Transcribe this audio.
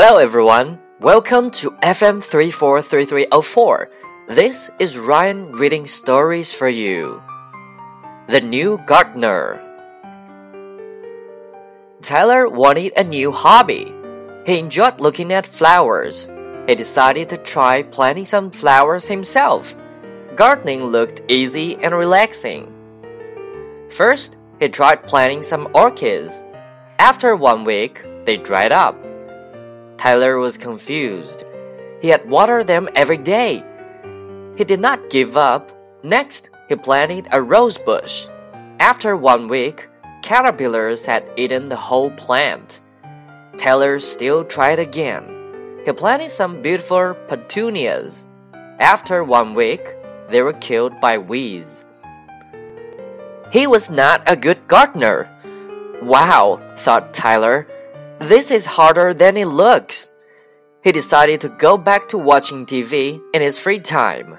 Hello everyone, welcome to FM 343304. This is Ryan reading stories for you. The New Gardener. Tyler wanted a new hobby. He enjoyed looking at flowers. He decided to try planting some flowers himself. Gardening looked easy and relaxing. First, he tried planting some orchids. After one week, they dried up. Tyler was confused. He had watered them every day. He did not give up. Next, he planted a rose bush. After one week, caterpillars had eaten the whole plant. Tyler still tried again. He planted some beautiful petunias. After one week, they were killed by weeds. He was not a good gardener. Wow, thought Tyler. This is harder than it looks. He decided to go back to watching TV in his free time.